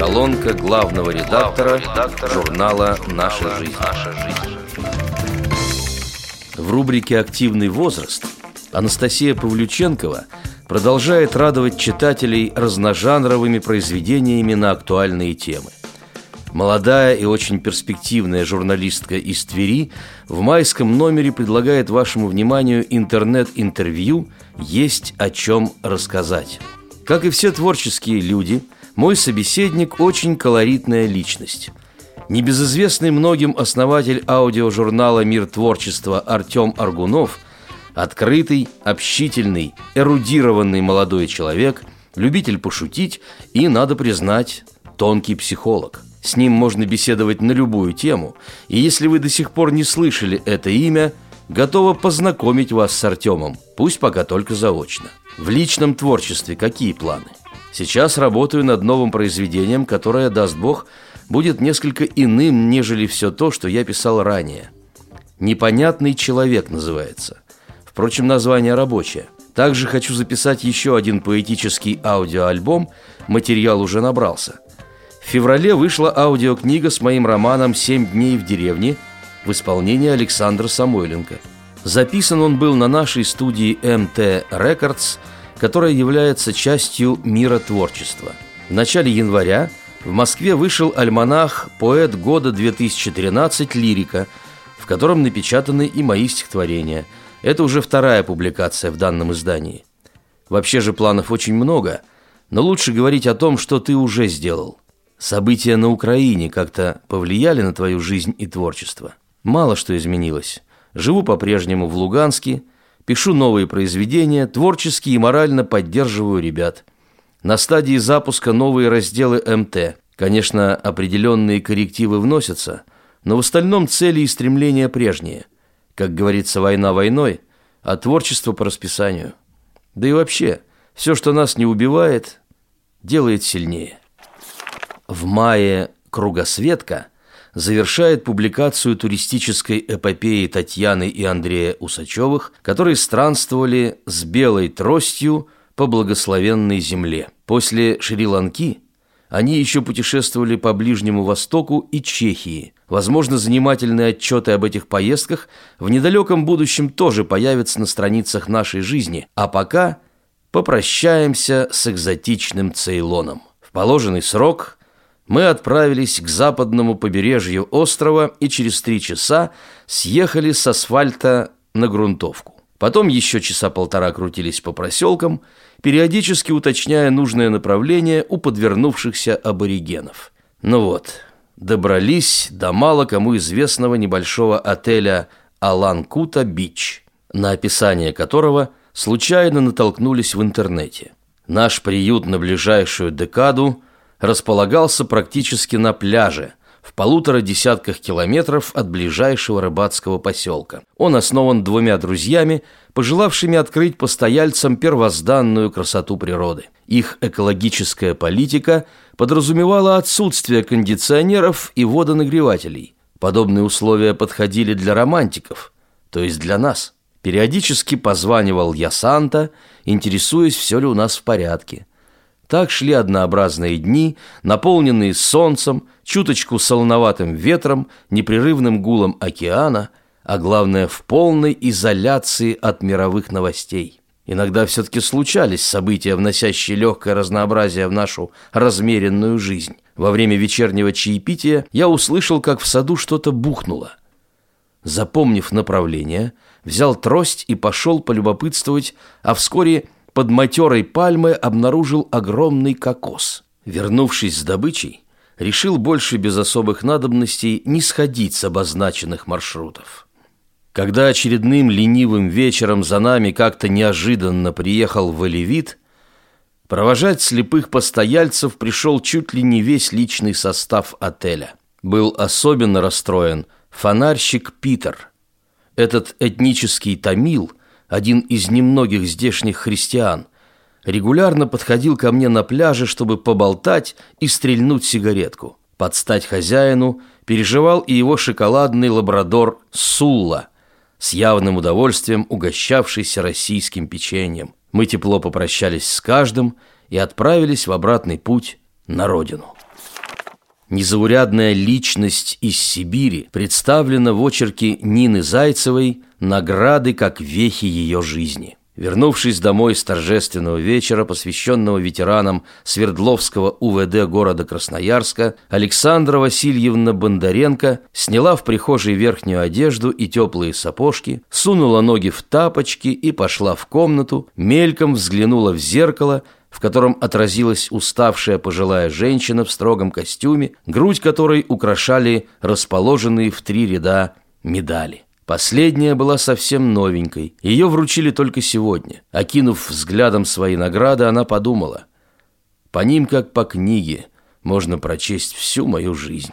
Колонка главного редактора, редактора журнала «Наша жизнь». «Наша жизнь». В рубрике «Активный возраст» Анастасия Павлюченкова продолжает радовать читателей разножанровыми произведениями на актуальные темы. Молодая и очень перспективная журналистка из Твери в майском номере предлагает вашему вниманию интернет-интервью «Есть о чем рассказать». Как и все творческие люди, мой собеседник очень колоритная личность. Небезызвестный многим основатель аудиожурнала «Мир творчества» Артем Аргунов – открытый, общительный, эрудированный молодой человек, любитель пошутить и, надо признать, тонкий психолог – с ним можно беседовать на любую тему, и если вы до сих пор не слышали это имя, готова познакомить вас с Артемом, пусть пока только заочно. В личном творчестве какие планы? Сейчас работаю над новым произведением, которое, даст Бог, будет несколько иным, нежели все то, что я писал ранее. «Непонятный человек» называется. Впрочем, название рабочее. Также хочу записать еще один поэтический аудиоальбом, материал уже набрался – в феврале вышла аудиокнига с моим романом «Семь дней в деревне» в исполнении Александра Самойленко. Записан он был на нашей студии МТ Рекордс, которая является частью мира творчества. В начале января в Москве вышел альманах «Поэт года 2013. Лирика», в котором напечатаны и мои стихотворения. Это уже вторая публикация в данном издании. Вообще же планов очень много, но лучше говорить о том, что ты уже сделал. События на Украине как-то повлияли на твою жизнь и творчество? Мало что изменилось. Живу по-прежнему в Луганске, пишу новые произведения, творчески и морально поддерживаю ребят. На стадии запуска новые разделы МТ. Конечно, определенные коррективы вносятся, но в остальном цели и стремления прежние. Как говорится, война войной, а творчество по расписанию. Да и вообще, все, что нас не убивает, делает сильнее. В мае «Кругосветка» завершает публикацию туристической эпопеи Татьяны и Андрея Усачевых, которые странствовали с белой тростью по благословенной земле. После Шри-Ланки они еще путешествовали по Ближнему Востоку и Чехии. Возможно, занимательные отчеты об этих поездках в недалеком будущем тоже появятся на страницах нашей жизни, а пока попрощаемся с экзотичным Цейлоном. В положенный срок – мы отправились к западному побережью острова и через три часа съехали с асфальта на грунтовку. Потом еще часа полтора крутились по проселкам, периодически уточняя нужное направление у подвернувшихся аборигенов. Ну вот, добрались до мало кому известного небольшого отеля «Алан-Кута Бич», на описание которого случайно натолкнулись в интернете. Наш приют на ближайшую декаду – располагался практически на пляже, в полутора десятках километров от ближайшего рыбацкого поселка. Он основан двумя друзьями, пожелавшими открыть постояльцам первозданную красоту природы. Их экологическая политика подразумевала отсутствие кондиционеров и водонагревателей. Подобные условия подходили для романтиков, то есть для нас. Периодически позванивал я Санта, интересуясь, все ли у нас в порядке. Так шли однообразные дни, наполненные солнцем, чуточку солоноватым ветром, непрерывным гулом океана, а главное, в полной изоляции от мировых новостей. Иногда все-таки случались события, вносящие легкое разнообразие в нашу размеренную жизнь. Во время вечернего чаепития я услышал, как в саду что-то бухнуло. Запомнив направление, взял трость и пошел полюбопытствовать, а вскоре – под матерой пальмы обнаружил огромный кокос. Вернувшись с добычей, решил больше без особых надобностей не сходить с обозначенных маршрутов. Когда очередным ленивым вечером за нами как-то неожиданно приехал Валевит, провожать слепых постояльцев пришел чуть ли не весь личный состав отеля. Был особенно расстроен фонарщик Питер. Этот этнический тамил – один из немногих здешних христиан, регулярно подходил ко мне на пляже, чтобы поболтать и стрельнуть сигаретку. Под стать хозяину переживал и его шоколадный лабрадор Сулла, с явным удовольствием угощавшийся российским печеньем. Мы тепло попрощались с каждым и отправились в обратный путь на родину. Незаурядная личность из Сибири представлена в очерке Нины Зайцевой «Награды как вехи ее жизни». Вернувшись домой с торжественного вечера, посвященного ветеранам Свердловского УВД города Красноярска, Александра Васильевна Бондаренко сняла в прихожей верхнюю одежду и теплые сапожки, сунула ноги в тапочки и пошла в комнату, мельком взглянула в зеркало, в котором отразилась уставшая пожилая женщина в строгом костюме, грудь которой украшали расположенные в три ряда медали. Последняя была совсем новенькой. Ее вручили только сегодня. Окинув взглядом свои награды, она подумала. По ним, как по книге, можно прочесть всю мою жизнь.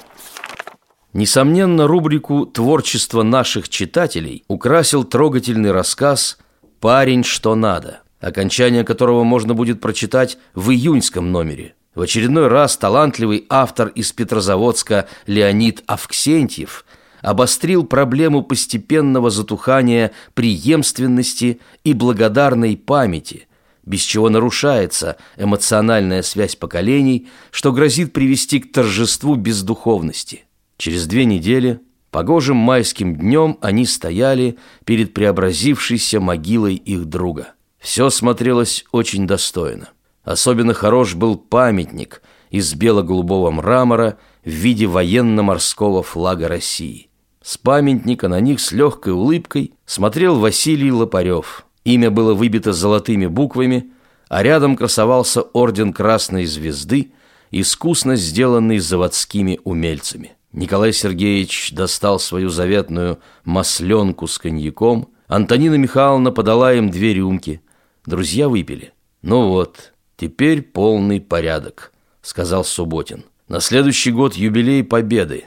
Несомненно, рубрику «Творчество наших читателей» украсил трогательный рассказ «Парень, что надо», окончание которого можно будет прочитать в июньском номере. В очередной раз талантливый автор из Петрозаводска Леонид Авксентьев – обострил проблему постепенного затухания преемственности и благодарной памяти, без чего нарушается эмоциональная связь поколений, что грозит привести к торжеству бездуховности. Через две недели, погожим майским днем, они стояли перед преобразившейся могилой их друга. Все смотрелось очень достойно. Особенно хорош был памятник из бело-голубого мрамора в виде военно-морского флага России. С памятника на них с легкой улыбкой смотрел Василий Лопарев. Имя было выбито золотыми буквами, а рядом красовался орден Красной Звезды, искусно сделанный заводскими умельцами. Николай Сергеевич достал свою заветную масленку с коньяком, Антонина Михайловна подала им две рюмки. Друзья выпили. «Ну вот, теперь полный порядок», — сказал Субботин. «На следующий год юбилей Победы.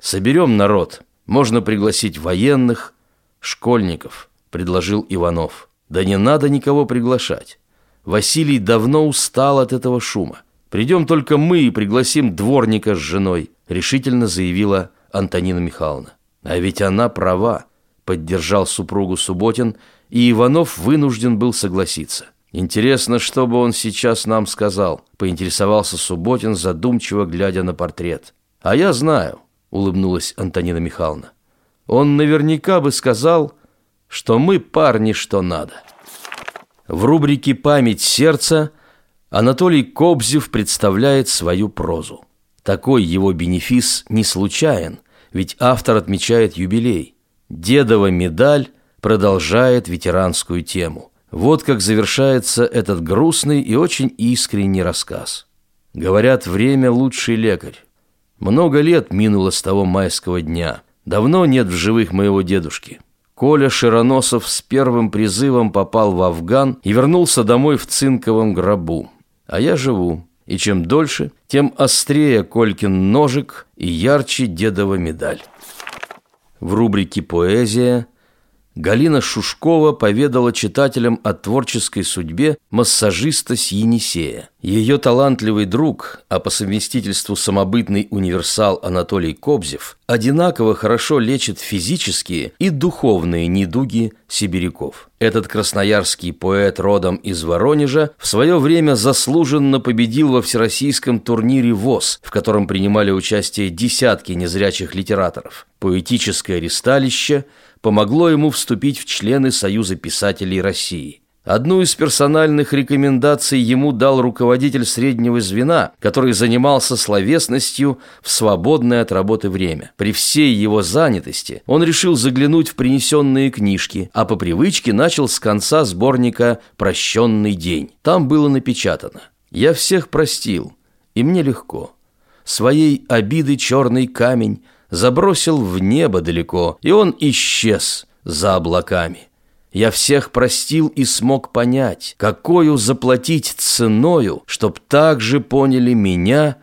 Соберем народ». Можно пригласить военных, школьников, предложил Иванов. Да не надо никого приглашать. Василий давно устал от этого шума. Придем только мы и пригласим дворника с женой, решительно заявила Антонина Михайловна. А ведь она права, поддержал супругу Субботин, и Иванов вынужден был согласиться. Интересно, что бы он сейчас нам сказал, поинтересовался Субботин, задумчиво глядя на портрет. А я знаю, улыбнулась Антонина Михайловна. Он наверняка бы сказал, что мы парни что надо. В рубрике «Память сердца» Анатолий Кобзев представляет свою прозу. Такой его бенефис не случайен, ведь автор отмечает юбилей. Дедова медаль продолжает ветеранскую тему. Вот как завершается этот грустный и очень искренний рассказ. Говорят, время лучший лекарь. Много лет минуло с того майского дня. Давно нет в живых моего дедушки. Коля Широносов с первым призывом попал в Афган и вернулся домой в цинковом гробу. А я живу. И чем дольше, тем острее Колькин ножик и ярче дедова медаль. В рубрике «Поэзия» Галина Шушкова поведала читателям о творческой судьбе массажиста с Енисея. Ее талантливый друг, а по совместительству самобытный универсал Анатолий Кобзев, одинаково хорошо лечит физические и духовные недуги сибиряков. Этот красноярский поэт родом из Воронежа в свое время заслуженно победил во всероссийском турнире ВОЗ, в котором принимали участие десятки незрячих литераторов. Поэтическое ристалище – помогло ему вступить в члены Союза писателей России. Одну из персональных рекомендаций ему дал руководитель среднего звена, который занимался словесностью в свободное от работы время. При всей его занятости он решил заглянуть в принесенные книжки, а по привычке начал с конца сборника «Прощенный день». Там было напечатано «Я всех простил, и мне легко. Своей обиды черный камень – забросил в небо далеко, и он исчез за облаками. Я всех простил и смог понять, какую заплатить ценою, чтоб так же поняли меня,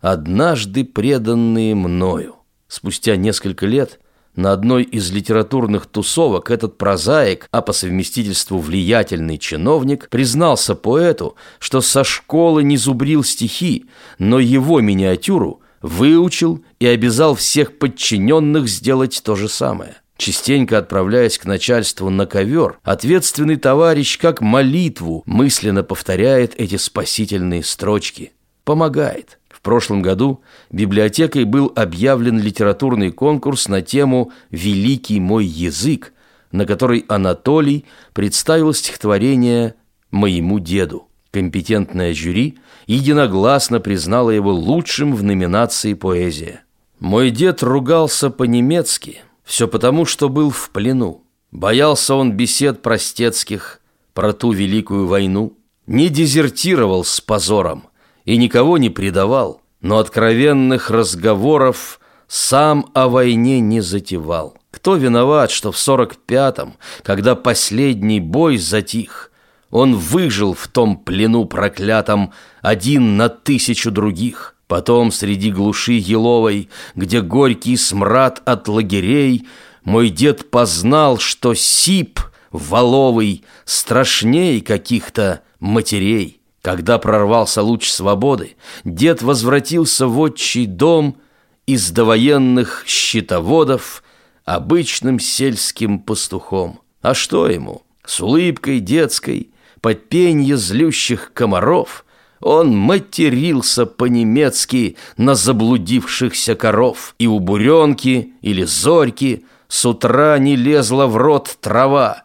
однажды преданные мною. Спустя несколько лет на одной из литературных тусовок этот прозаик, а по совместительству влиятельный чиновник, признался поэту, что со школы не зубрил стихи, но его миниатюру – выучил и обязал всех подчиненных сделать то же самое. Частенько отправляясь к начальству на ковер, ответственный товарищ как молитву мысленно повторяет эти спасительные строчки. Помогает. В прошлом году библиотекой был объявлен литературный конкурс на тему «Великий мой язык», на который Анатолий представил стихотворение «Моему деду». Компетентное жюри единогласно признало его лучшим в номинации «Поэзия». Мой дед ругался по-немецки, все потому, что был в плену. Боялся он бесед простецких про ту великую войну, не дезертировал с позором и никого не предавал, но откровенных разговоров сам о войне не затевал. Кто виноват, что в сорок пятом, когда последний бой затих, он выжил в том плену проклятом один на тысячу других? Потом среди глуши еловой, где горький смрад от лагерей, Мой дед познал, что сип воловый страшней каких-то матерей. Когда прорвался луч свободы, дед возвратился в отчий дом из довоенных щитоводов обычным сельским пастухом. А что ему? С улыбкой детской, под пенье злющих комаров – он матерился по-немецки на заблудившихся коров, и у буренки или зорьки с утра не лезла в рот трава.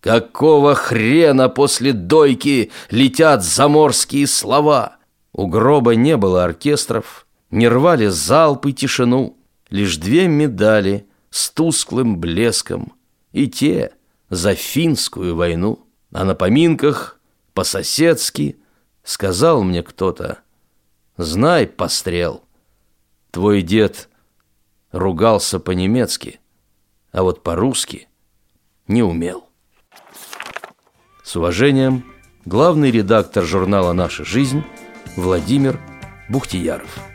Какого хрена после дойки летят заморские слова? У гроба не было оркестров, не рвали залпы тишину, лишь две медали с тусклым блеском, и те за финскую войну. А на поминках по-соседски – Сказал мне кто-то, знай, пострел, твой дед ругался по-немецки, а вот по-русски не умел. С уважением, главный редактор журнала «Наша жизнь» Владимир Бухтияров.